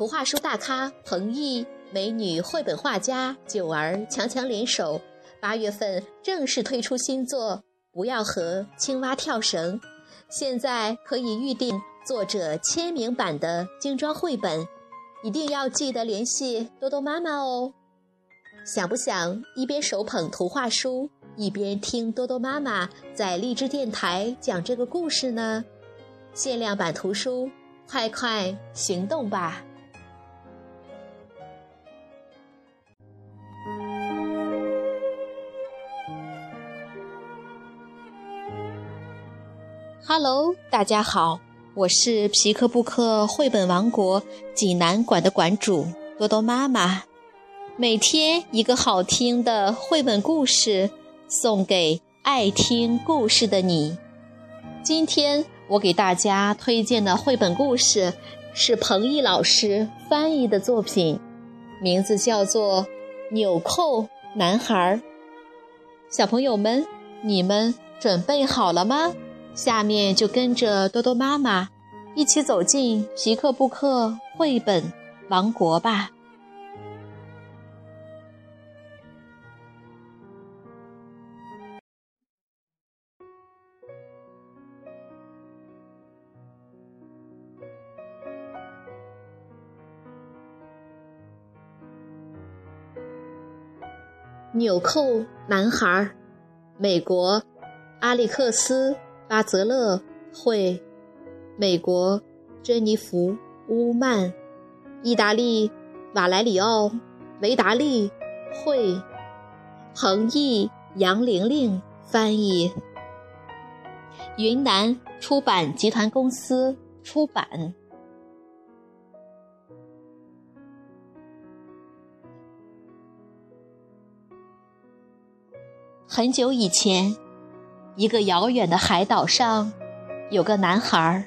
图画书大咖彭毅、美女绘本画家九儿强强联手，八月份正式推出新作《不要和青蛙跳绳》，现在可以预定作者签名版的精装绘本，一定要记得联系多多妈妈哦。想不想一边手捧图画书，一边听多多妈妈在荔枝电台讲这个故事呢？限量版图书，快快行动吧！Hello，大家好，我是皮克布克绘本王国济南馆的馆主多多妈妈。每天一个好听的绘本故事，送给爱听故事的你。今天我给大家推荐的绘本故事是彭毅老师翻译的作品，名字叫做《纽扣男孩》。小朋友们，你们准备好了吗？下面就跟着多多妈妈一起走进皮克布克绘本王国吧。纽扣男孩，美国，阿历克斯。巴泽勒绘，美国珍妮弗乌曼，意大利瓦莱里奥维达利会，彭毅杨玲玲翻译，云南出版集团公司出版。很久以前。一个遥远的海岛上，有个男孩。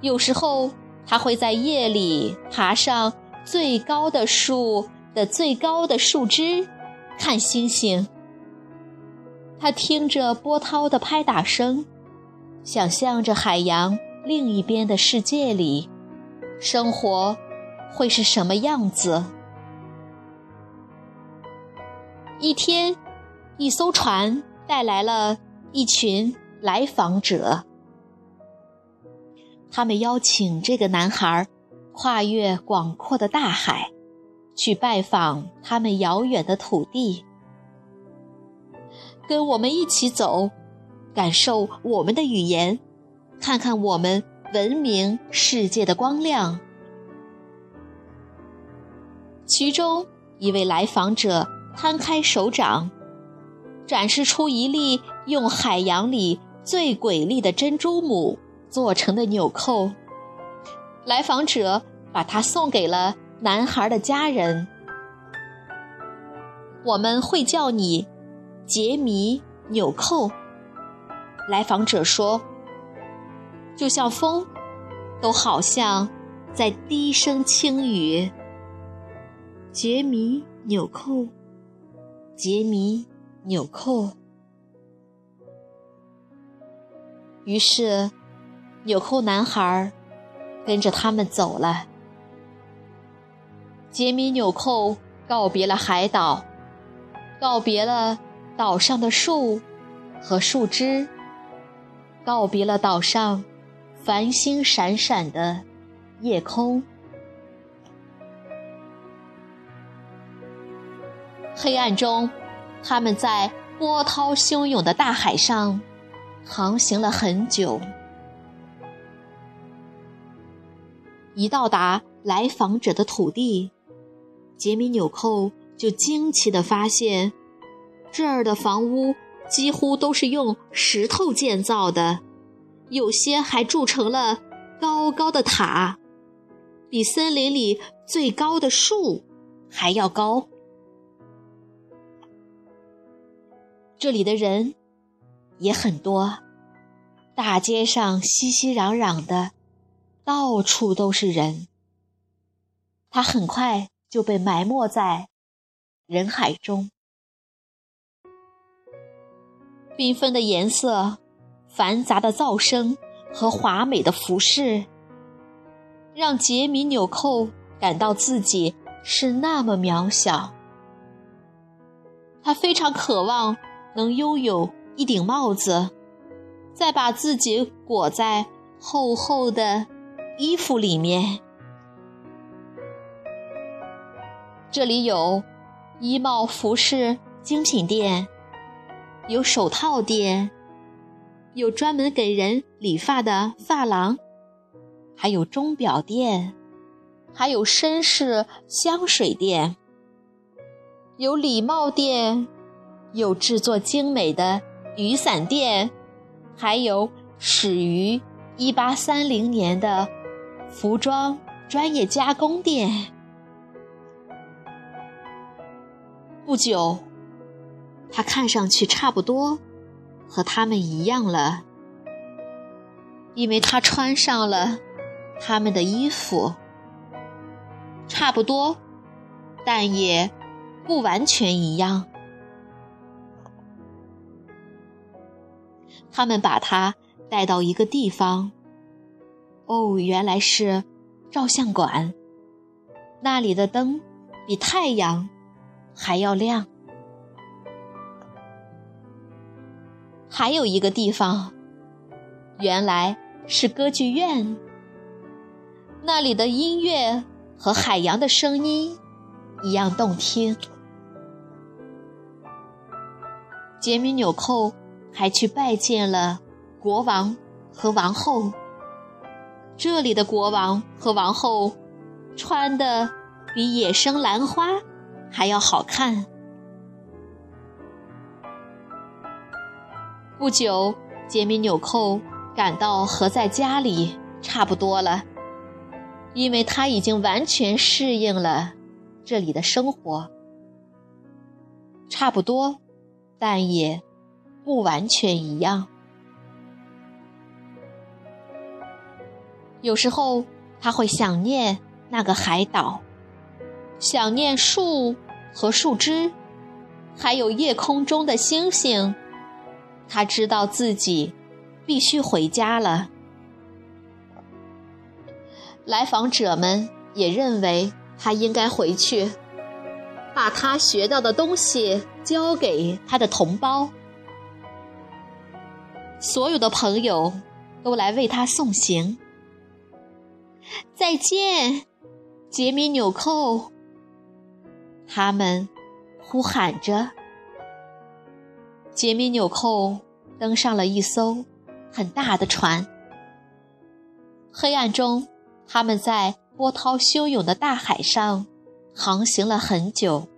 有时候，他会在夜里爬上最高的树的最高的树枝，看星星。他听着波涛的拍打声，想象着海洋另一边的世界里，生活会是什么样子。一天，一艘船。带来了一群来访者，他们邀请这个男孩跨越广阔的大海，去拜访他们遥远的土地。跟我们一起走，感受我们的语言，看看我们文明世界的光亮。其中一位来访者摊开手掌。展示出一粒用海洋里最瑰丽的珍珠母做成的纽扣。来访者把它送给了男孩的家人。我们会叫你杰米纽扣。来访者说：“就像风，都好像在低声轻语。”杰米纽扣，杰米。纽扣。于是，纽扣男孩跟着他们走了。杰米纽扣告别了海岛，告别了岛上的树和树枝，告别了岛上繁星闪闪的夜空。黑暗中。他们在波涛汹涌的大海上航行了很久，一到达来访者的土地，杰米纽扣就惊奇地发现，这儿的房屋几乎都是用石头建造的，有些还筑成了高高的塔，比森林里最高的树还要高。这里的人也很多，大街上熙熙攘攘的，到处都是人。他很快就被埋没在人海中。缤纷的颜色、繁杂的噪声和华美的服饰，让杰米纽扣感到自己是那么渺小。他非常渴望能拥有一顶帽子，再把自己裹在厚厚的衣服里面。这里有衣帽服饰精品店，有手套店，有专门给人理发的发廊，还有钟表店，还有绅士香水店，有礼帽店，有制作精美的雨伞店，还有始于一八三零年的服装专业加工店。不久，他看上去差不多和他们一样了，因为他穿上了他们的衣服。差不多，但也不完全一样。他们把他带到一个地方，哦，原来是照相馆。那里的灯比太阳。还要亮。还有一个地方，原来是歌剧院。那里的音乐和海洋的声音一样动听。杰米纽扣还去拜见了国王和王后。这里的国王和王后穿的比野生兰花。还要好看。不久，杰米纽扣感到和在家里差不多了，因为他已经完全适应了这里的生活。差不多，但也不完全一样。有时候他会想念那个海岛。想念树和树枝，还有夜空中的星星。他知道自己必须回家了。来访者们也认为他应该回去，把他学到的东西交给他的同胞。所有的朋友都来为他送行。再见，杰米纽扣。他们呼喊着，杰米纽扣登上了一艘很大的船。黑暗中，他们在波涛汹涌的大海上航行了很久。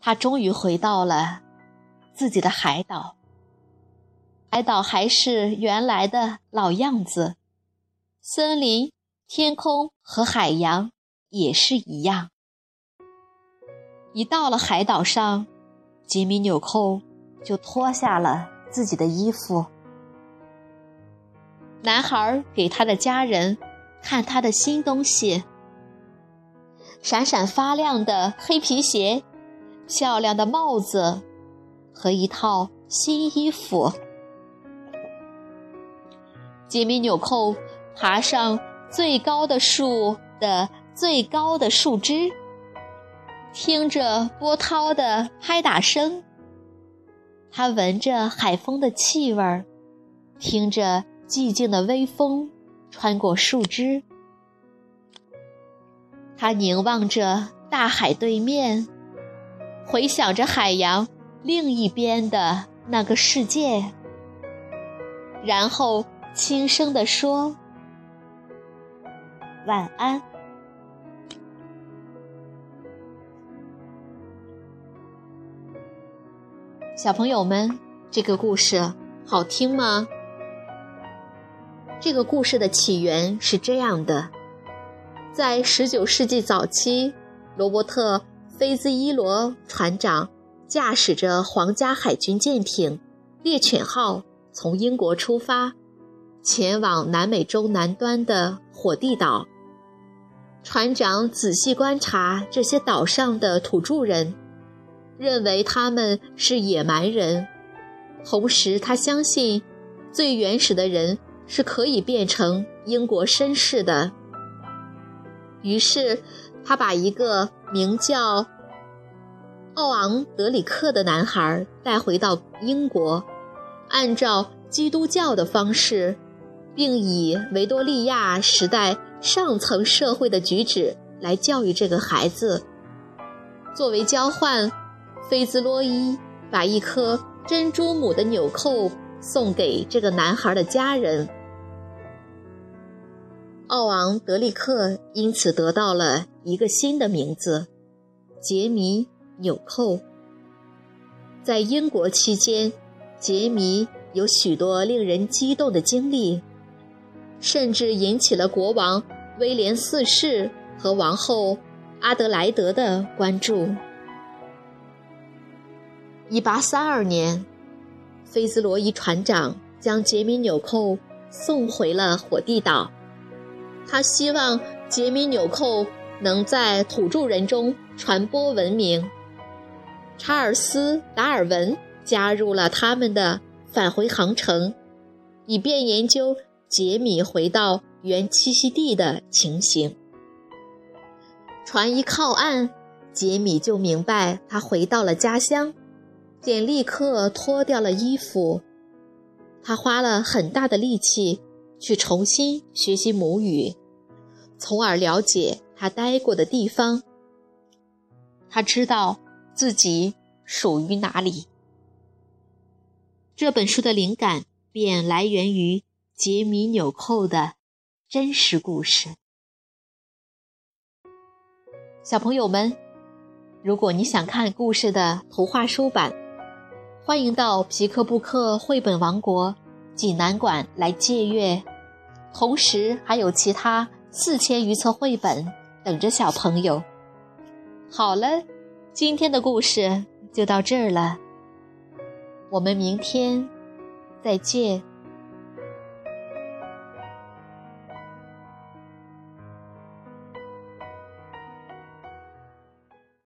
他终于回到了自己的海岛。海岛还是原来的老样子，森林、天空和海洋。也是一样。一到了海岛上，杰米纽扣就脱下了自己的衣服。男孩给他的家人看他的新东西：闪闪发亮的黑皮鞋、漂亮的帽子和一套新衣服。杰米纽扣爬上最高的树的。最高的树枝，听着波涛的拍打声，他闻着海风的气味儿，听着寂静的微风穿过树枝。他凝望着大海对面，回想着海洋另一边的那个世界，然后轻声地说：“晚安。”小朋友们，这个故事好听吗？这个故事的起源是这样的：在19世纪早期，罗伯特·菲兹伊罗船长驾驶着皇家海军舰艇“猎犬号”从英国出发，前往南美洲南端的火地岛。船长仔细观察这些岛上的土著人。认为他们是野蛮人，同时他相信，最原始的人是可以变成英国绅士的。于是，他把一个名叫奥昂德里克的男孩带回到英国，按照基督教的方式，并以维多利亚时代上层社会的举止来教育这个孩子。作为交换，菲兹罗伊把一颗珍珠母的纽扣送给这个男孩的家人。奥昂德利克因此得到了一个新的名字——杰米纽扣。在英国期间，杰米有许多令人激动的经历，甚至引起了国王威廉四世和王后阿德莱德的关注。1832年，菲兹罗伊船长将杰米纽扣送回了火地岛。他希望杰米纽扣能在土著人中传播文明。查尔斯·达尔文加入了他们的返回航程，以便研究杰米回到原栖息地的情形。船一靠岸，杰米就明白他回到了家乡，便立刻脱掉了衣服。他花了很大的力气去重新学习母语。从而了解他待过的地方。他知道自己属于哪里。这本书的灵感便来源于杰米纽扣的真实故事。小朋友们，如果你想看故事的图画书版，欢迎到皮克布克绘本王国济南馆来借阅，同时还有其他。四千余册绘本等着小朋友。好了，今天的故事就到这儿了，我们明天再见。